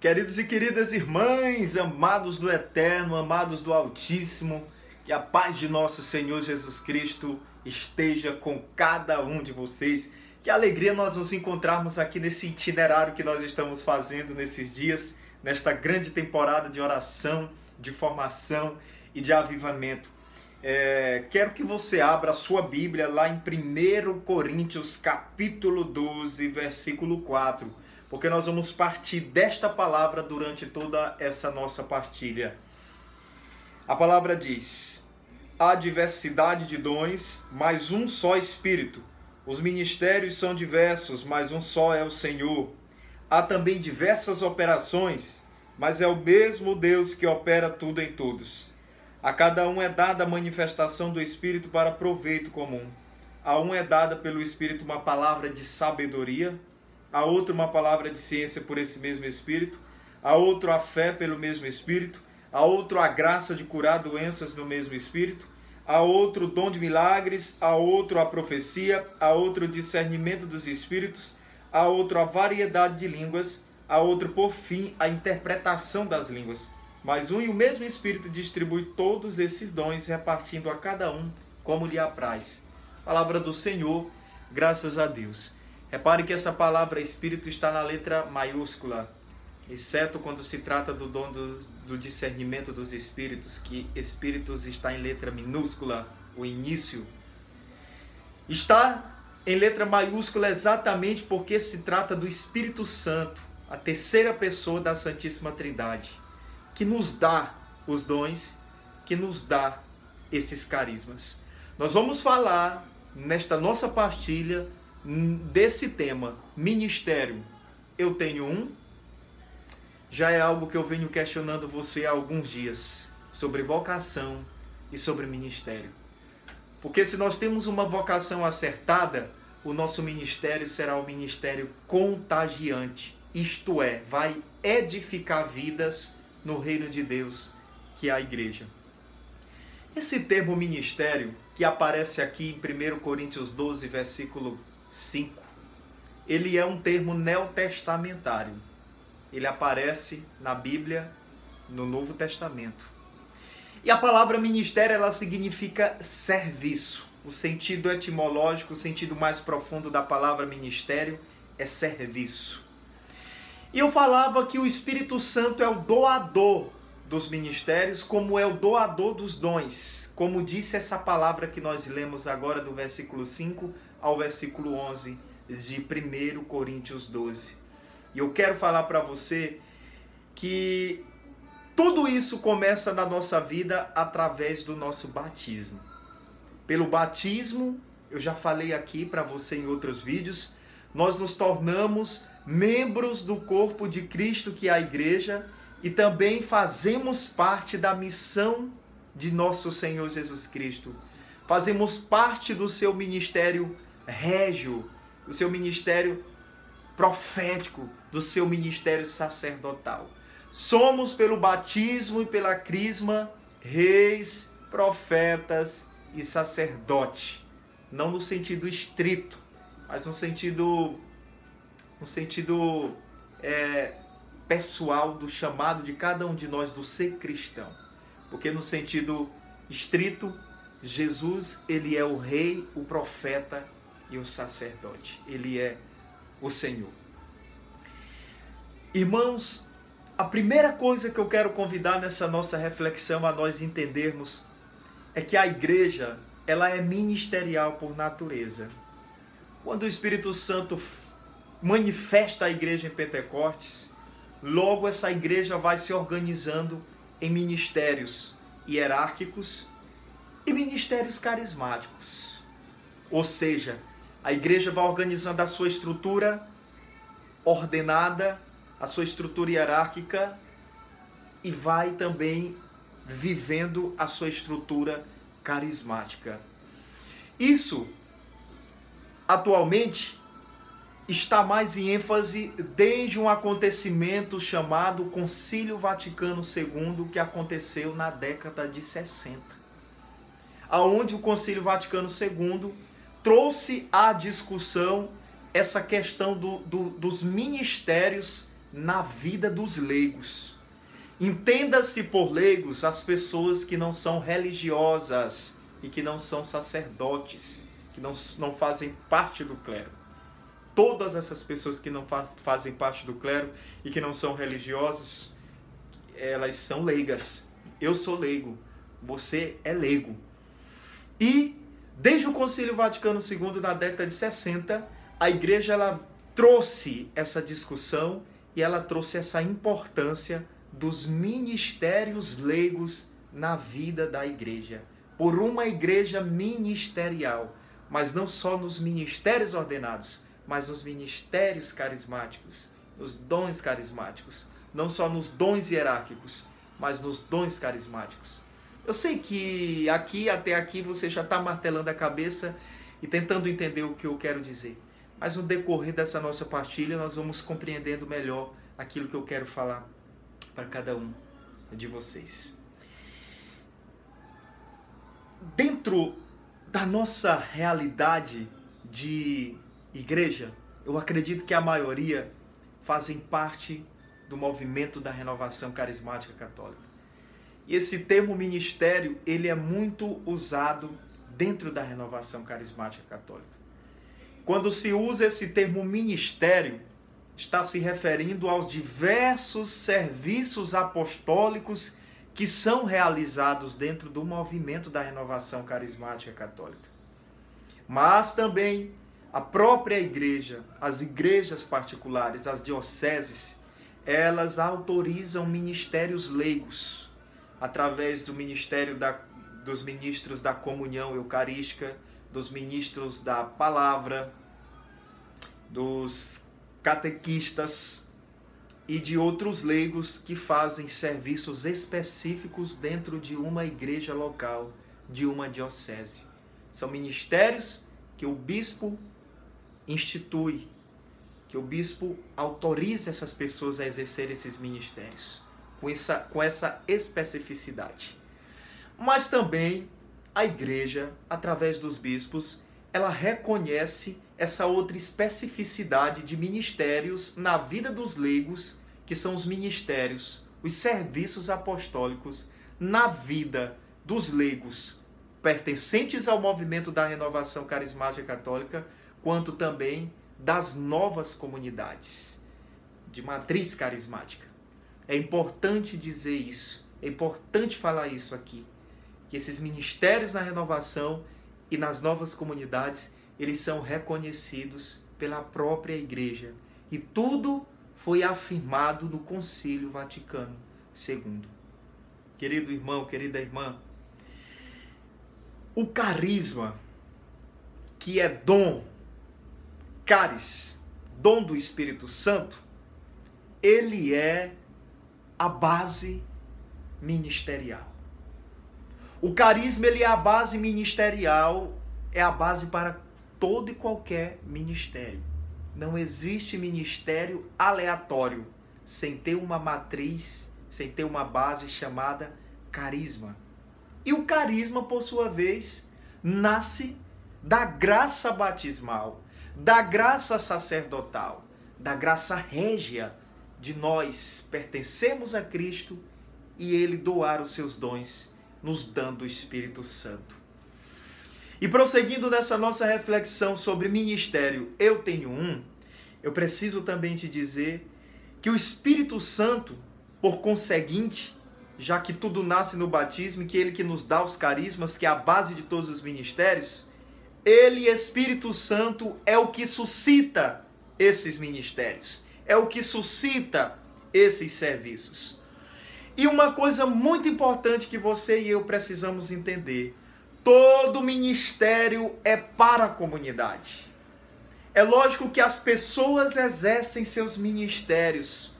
Queridos e queridas irmãs, amados do Eterno, amados do Altíssimo, que a paz de nosso Senhor Jesus Cristo esteja com cada um de vocês. Que alegria nós nos encontrarmos aqui nesse itinerário que nós estamos fazendo nesses dias, nesta grande temporada de oração, de formação e de avivamento. É, quero que você abra a sua Bíblia lá em 1 Coríntios capítulo 12, versículo 4 porque nós vamos partir desta palavra durante toda essa nossa partilha. A palavra diz: há diversidade de dons, mas um só Espírito. Os ministérios são diversos, mas um só é o Senhor. Há também diversas operações, mas é o mesmo Deus que opera tudo em todos. A cada um é dada a manifestação do Espírito para proveito comum. A um é dada pelo Espírito uma palavra de sabedoria a outro uma palavra de ciência por esse mesmo Espírito, a outro a fé pelo mesmo Espírito, a outro a graça de curar doenças no mesmo Espírito, a outro o dom de milagres, a outro a profecia, a outro o discernimento dos Espíritos, a outro a variedade de línguas, a outro, por fim, a interpretação das línguas. Mas um e o mesmo Espírito distribui todos esses dons, repartindo a cada um como lhe apraz. Palavra do Senhor, graças a Deus. Repare que essa palavra espírito está na letra maiúscula, exceto quando se trata do dom do, do discernimento dos espíritos, que espíritos está em letra minúscula, o início. Está em letra maiúscula exatamente porque se trata do Espírito Santo, a terceira pessoa da Santíssima Trindade, que nos dá os dons, que nos dá esses carismas. Nós vamos falar nesta nossa partilha desse tema, ministério, eu tenho um, já é algo que eu venho questionando você há alguns dias sobre vocação e sobre ministério. Porque se nós temos uma vocação acertada, o nosso ministério será um ministério contagiante, isto é, vai edificar vidas no reino de Deus, que é a igreja. Esse termo ministério, que aparece aqui em 1 Coríntios 12, versículo 5. Ele é um termo neotestamentário. Ele aparece na Bíblia no Novo Testamento. E a palavra ministério ela significa serviço. O sentido etimológico, o sentido mais profundo da palavra ministério é serviço. E eu falava que o Espírito Santo é o doador dos ministérios, como é o doador dos dons. Como disse essa palavra que nós lemos agora do versículo 5 ao versículo 11 de 1 Coríntios 12. E eu quero falar para você que tudo isso começa na nossa vida através do nosso batismo. Pelo batismo, eu já falei aqui para você em outros vídeos, nós nos tornamos membros do corpo de Cristo, que é a igreja, e também fazemos parte da missão de nosso Senhor Jesus Cristo. Fazemos parte do seu ministério régio, do seu ministério profético, do seu ministério sacerdotal. Somos, pelo batismo e pela crisma, reis, profetas e sacerdote. Não no sentido estrito, mas no sentido, no sentido é, pessoal do chamado de cada um de nós do ser cristão. Porque no sentido estrito, Jesus, ele é o rei, o profeta e o sacerdote. Ele é o Senhor. Irmãos, a primeira coisa que eu quero convidar nessa nossa reflexão a nós entendermos é que a igreja, ela é ministerial por natureza. Quando o Espírito Santo manifesta a igreja em Pentecostes, logo essa igreja vai se organizando em ministérios hierárquicos e ministérios carismáticos. Ou seja, a igreja vai organizando a sua estrutura ordenada, a sua estrutura hierárquica e vai também vivendo a sua estrutura carismática. Isso atualmente está mais em ênfase desde um acontecimento chamado Concílio Vaticano II que aconteceu na década de 60. Aonde o Concílio Vaticano II trouxe à discussão essa questão do, do, dos ministérios na vida dos leigos. Entenda-se por leigos as pessoas que não são religiosas e que não são sacerdotes, que não, não fazem parte do clero. Todas essas pessoas que não faz, fazem parte do clero e que não são religiosos, elas são leigas. Eu sou leigo, você é leigo. E desde o Concílio Vaticano II da década de 60, a igreja ela trouxe essa discussão e ela trouxe essa importância dos ministérios leigos na vida da igreja. Por uma igreja ministerial, mas não só nos ministérios ordenados, mas nos ministérios carismáticos, nos dons carismáticos, não só nos dons hierárquicos, mas nos dons carismáticos. Eu sei que aqui até aqui você já está martelando a cabeça e tentando entender o que eu quero dizer. Mas no decorrer dessa nossa partilha, nós vamos compreendendo melhor aquilo que eu quero falar para cada um de vocês. Dentro da nossa realidade de igreja, eu acredito que a maioria fazem parte do movimento da renovação carismática católica. E esse termo ministério, ele é muito usado dentro da renovação carismática católica. Quando se usa esse termo ministério, está se referindo aos diversos serviços apostólicos que são realizados dentro do movimento da renovação carismática católica. Mas também a própria igreja, as igrejas particulares, as dioceses, elas autorizam ministérios leigos através do ministério da, dos ministros da comunhão eucarística, dos ministros da palavra, dos catequistas e de outros leigos que fazem serviços específicos dentro de uma igreja local, de uma diocese. São ministérios que o bispo institui, que o bispo autoriza essas pessoas a exercer esses ministérios, com essa, com essa especificidade. Mas também a igreja, através dos bispos, ela reconhece essa outra especificidade de ministérios na vida dos leigos, que são os ministérios, os serviços apostólicos na vida dos leigos pertencentes ao movimento da renovação carismática católica, quanto também das novas comunidades de matriz carismática. É importante dizer isso, é importante falar isso aqui, que esses ministérios na renovação e nas novas comunidades, eles são reconhecidos pela própria igreja. E tudo foi afirmado no Concílio Vaticano II. Querido irmão, querida irmã, o carisma, que é dom, caris, dom do Espírito Santo, ele é a base ministerial. O carisma ele é a base ministerial, é a base para todo e qualquer ministério. Não existe ministério aleatório sem ter uma matriz, sem ter uma base chamada carisma. E o carisma, por sua vez, nasce da graça batismal, da graça sacerdotal, da graça régia de nós pertencemos a Cristo e ele doar os seus dons nos dando o Espírito Santo. E prosseguindo nessa nossa reflexão sobre ministério, eu tenho um, eu preciso também te dizer que o Espírito Santo, por conseguinte, já que tudo nasce no batismo, que ele que nos dá os carismas, que é a base de todos os ministérios, ele, Espírito Santo, é o que suscita esses ministérios, é o que suscita esses serviços. E uma coisa muito importante que você e eu precisamos entender: todo ministério é para a comunidade. É lógico que as pessoas exercem seus ministérios,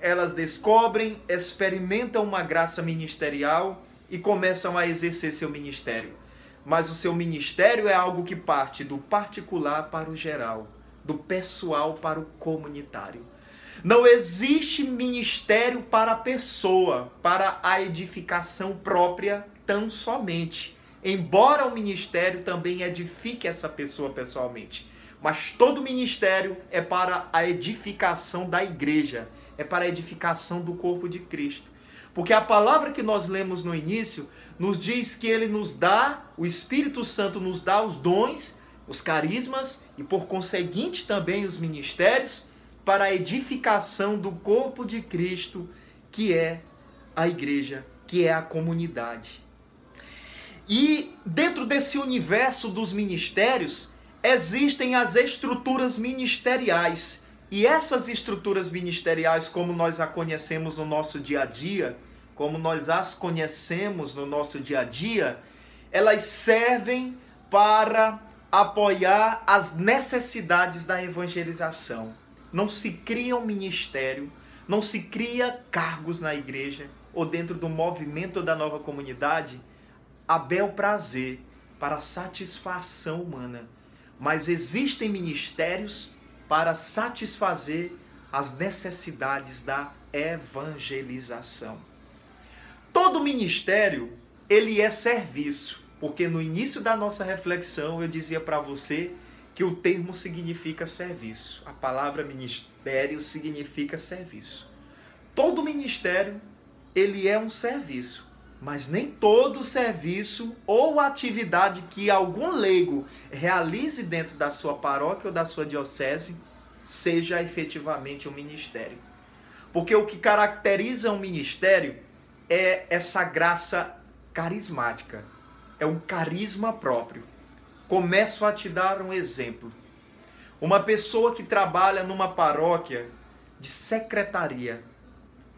elas descobrem, experimentam uma graça ministerial e começam a exercer seu ministério. Mas o seu ministério é algo que parte do particular para o geral, do pessoal para o comunitário. Não existe ministério para a pessoa, para a edificação própria tão somente. Embora o ministério também edifique essa pessoa pessoalmente. Mas todo ministério é para a edificação da igreja, é para a edificação do corpo de Cristo. Porque a palavra que nós lemos no início nos diz que ele nos dá, o Espírito Santo nos dá os dons, os carismas e por conseguinte também os ministérios para a edificação do corpo de Cristo, que é a igreja, que é a comunidade. E dentro desse universo dos ministérios, existem as estruturas ministeriais. E essas estruturas ministeriais, como nós a conhecemos no nosso dia a dia, como nós as conhecemos no nosso dia a dia, elas servem para apoiar as necessidades da evangelização. Não se cria um ministério, não se cria cargos na igreja ou dentro do movimento da nova comunidade a bel prazer para satisfação humana, mas existem ministérios para satisfazer as necessidades da evangelização. Todo ministério, ele é serviço, porque no início da nossa reflexão eu dizia para você que o termo significa serviço. A palavra ministério significa serviço. Todo ministério, ele é um serviço, mas nem todo serviço ou atividade que algum leigo realize dentro da sua paróquia ou da sua diocese seja efetivamente um ministério. Porque o que caracteriza um ministério é essa graça carismática, é um carisma próprio. Começo a te dar um exemplo. Uma pessoa que trabalha numa paróquia de secretaria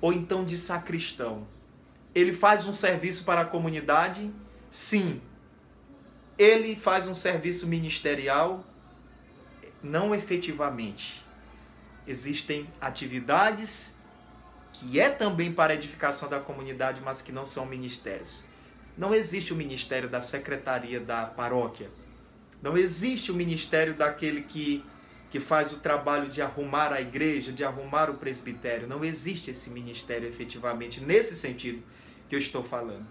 ou então de sacristão, ele faz um serviço para a comunidade? Sim. Ele faz um serviço ministerial? Não efetivamente. Existem atividades que é também para a edificação da comunidade, mas que não são ministérios. Não existe o ministério da secretaria da paróquia. Não existe o ministério daquele que, que faz o trabalho de arrumar a igreja, de arrumar o presbitério. Não existe esse ministério efetivamente nesse sentido que eu estou falando.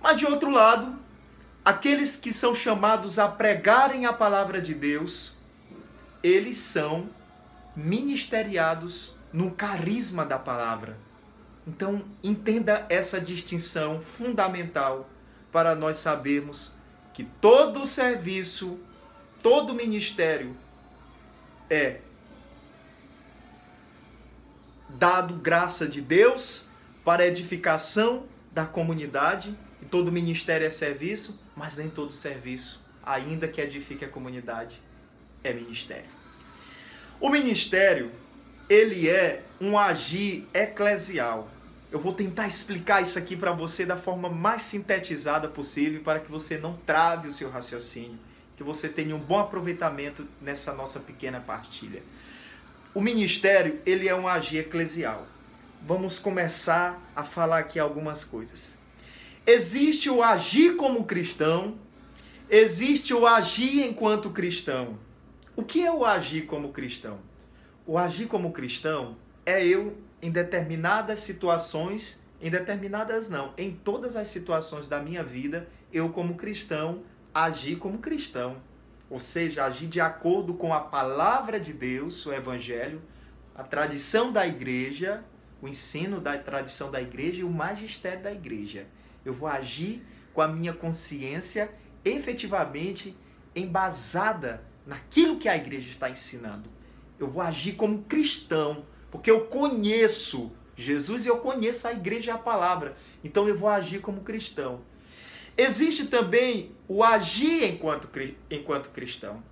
Mas de outro lado, aqueles que são chamados a pregarem a palavra de Deus, eles são ministeriados no carisma da palavra. Então, entenda essa distinção fundamental para nós sabermos que todo serviço, todo ministério é dado graça de Deus para edificação da comunidade, e todo ministério é serviço, mas nem todo serviço, ainda que edifique a comunidade, é ministério. O ministério ele é um agir eclesial. Eu vou tentar explicar isso aqui para você da forma mais sintetizada possível para que você não trave o seu raciocínio, que você tenha um bom aproveitamento nessa nossa pequena partilha. O ministério, ele é um agir eclesial. Vamos começar a falar aqui algumas coisas. Existe o agir como cristão, existe o agir enquanto cristão. O que é o agir como cristão? O agir como cristão é eu, em determinadas situações, em determinadas não, em todas as situações da minha vida, eu, como cristão, agir como cristão. Ou seja, agir de acordo com a palavra de Deus, o Evangelho, a tradição da igreja, o ensino da tradição da igreja e o magistério da igreja. Eu vou agir com a minha consciência efetivamente embasada naquilo que a igreja está ensinando eu vou agir como cristão, porque eu conheço Jesus e eu conheço a igreja e a palavra. Então eu vou agir como cristão. Existe também o agir enquanto, enquanto cristão.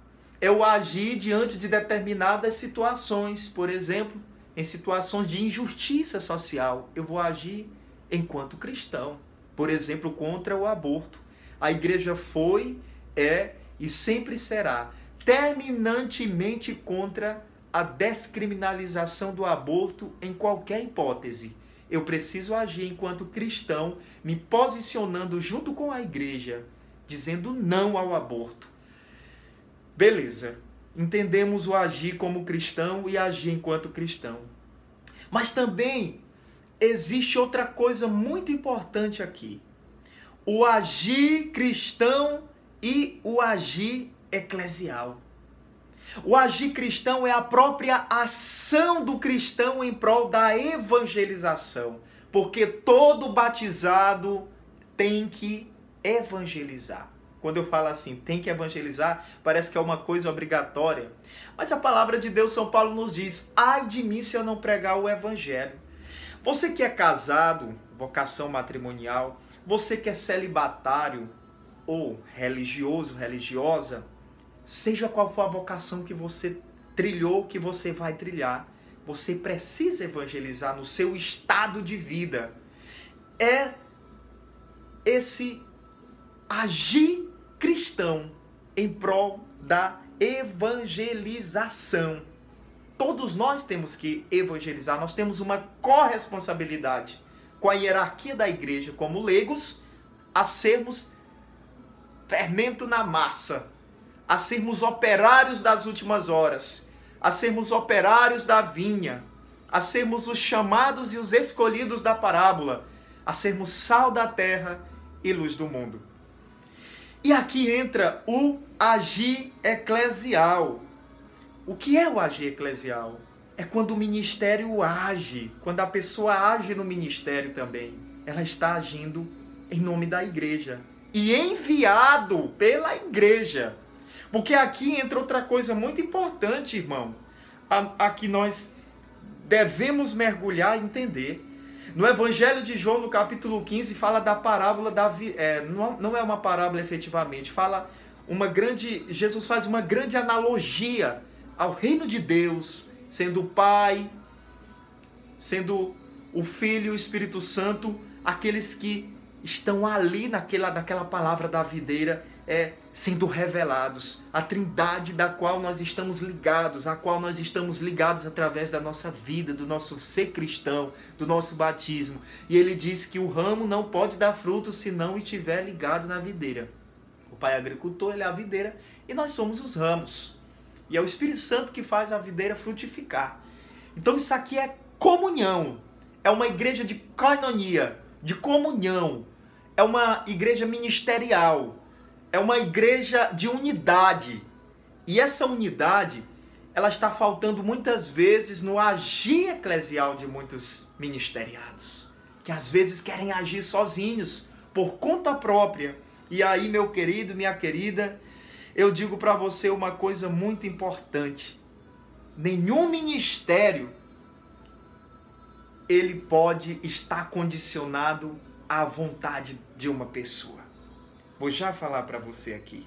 É o agir diante de determinadas situações, por exemplo, em situações de injustiça social. Eu vou agir enquanto cristão. Por exemplo, contra o aborto. A igreja foi, é e sempre será terminantemente contra a descriminalização do aborto em qualquer hipótese. Eu preciso agir enquanto cristão, me posicionando junto com a igreja, dizendo não ao aborto. Beleza. Entendemos o agir como cristão e agir enquanto cristão. Mas também existe outra coisa muito importante aqui. O agir cristão e o agir eclesial. O agir cristão é a própria ação do cristão em prol da evangelização, porque todo batizado tem que evangelizar. Quando eu falo assim, tem que evangelizar, parece que é uma coisa obrigatória. Mas a palavra de Deus, São Paulo nos diz: ai de mim se eu não pregar o evangelho. Você que é casado, vocação matrimonial, você que é celibatário ou religioso, religiosa, seja qual for a vocação que você trilhou, que você vai trilhar, você precisa evangelizar no seu estado de vida. É esse agir cristão em prol da evangelização. Todos nós temos que evangelizar, nós temos uma corresponsabilidade com a hierarquia da igreja como leigos a sermos fermento na massa, a sermos operários das últimas horas, a sermos operários da vinha, a sermos os chamados e os escolhidos da parábola, a sermos sal da terra e luz do mundo. E aqui entra o agir eclesial. O que é o agir eclesial? É quando o ministério age, quando a pessoa age no ministério também. Ela está agindo em nome da igreja e enviado pela igreja. Porque aqui entra outra coisa muito importante, irmão, a, a que nós devemos mergulhar e entender. No Evangelho de João, no capítulo 15, fala da parábola da. É, não, não é uma parábola efetivamente, fala uma grande. Jesus faz uma grande analogia ao reino de Deus, sendo o Pai, sendo o Filho e o Espírito Santo, aqueles que estão ali naquela, naquela palavra da videira, é, sendo revelados. A trindade da qual nós estamos ligados, a qual nós estamos ligados através da nossa vida, do nosso ser cristão, do nosso batismo. E ele diz que o ramo não pode dar fruto se não estiver ligado na videira. O pai agricultor, ele é a videira e nós somos os ramos. E é o Espírito Santo que faz a videira frutificar. Então isso aqui é comunhão. É uma igreja de koinonia, de comunhão. É uma igreja ministerial é uma igreja de unidade. E essa unidade, ela está faltando muitas vezes no agir eclesial de muitos ministeriados, que às vezes querem agir sozinhos, por conta própria. E aí, meu querido, minha querida, eu digo para você uma coisa muito importante. Nenhum ministério ele pode estar condicionado à vontade de uma pessoa. Vou já falar para você aqui.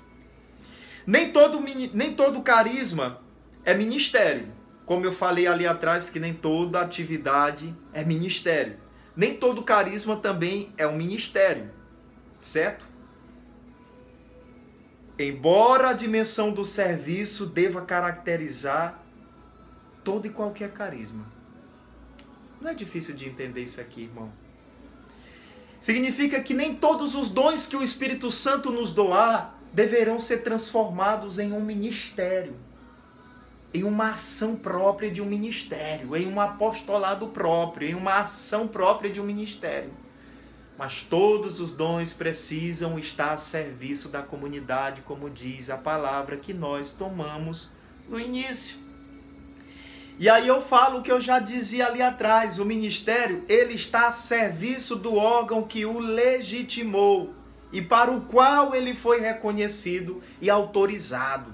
Nem todo, nem todo carisma é ministério. Como eu falei ali atrás, que nem toda atividade é ministério. Nem todo carisma também é um ministério. Certo? Embora a dimensão do serviço deva caracterizar todo e qualquer carisma. Não é difícil de entender isso aqui, irmão. Significa que nem todos os dons que o Espírito Santo nos doar deverão ser transformados em um ministério, em uma ação própria de um ministério, em um apostolado próprio, em uma ação própria de um ministério. Mas todos os dons precisam estar a serviço da comunidade, como diz a palavra que nós tomamos no início. E aí eu falo o que eu já dizia ali atrás, o ministério, ele está a serviço do órgão que o legitimou e para o qual ele foi reconhecido e autorizado.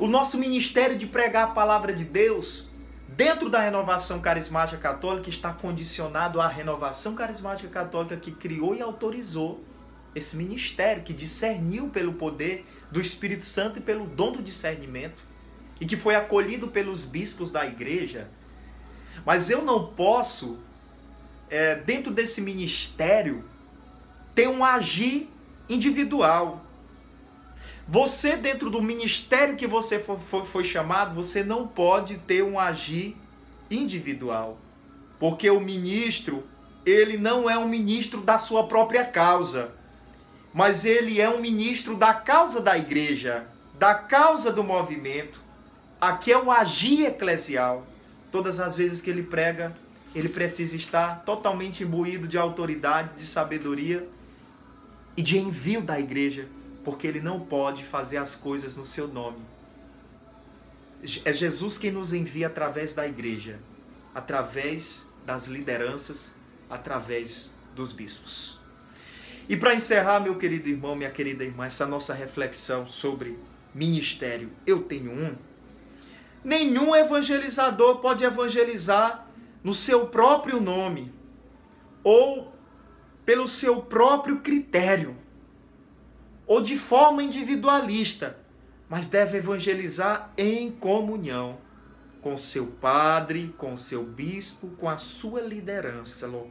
O nosso ministério de pregar a palavra de Deus, dentro da renovação carismática católica, está condicionado à renovação carismática católica que criou e autorizou esse ministério, que discerniu pelo poder do Espírito Santo e pelo dom do discernimento e que foi acolhido pelos bispos da igreja, mas eu não posso, é, dentro desse ministério, ter um agir individual. Você, dentro do ministério que você foi, foi, foi chamado, você não pode ter um agir individual. Porque o ministro, ele não é um ministro da sua própria causa, mas ele é um ministro da causa da igreja, da causa do movimento. Aqui é o agir eclesial. Todas as vezes que ele prega, ele precisa estar totalmente imbuído de autoridade, de sabedoria e de envio da igreja, porque ele não pode fazer as coisas no seu nome. é Jesus quem nos envia através da igreja, através das lideranças, através dos bispos. E para encerrar, meu querido irmão, minha querida irmã, essa nossa reflexão sobre ministério, eu tenho um. Nenhum evangelizador pode evangelizar no seu próprio nome ou pelo seu próprio critério ou de forma individualista, mas deve evangelizar em comunhão com seu padre, com seu bispo, com a sua liderança local.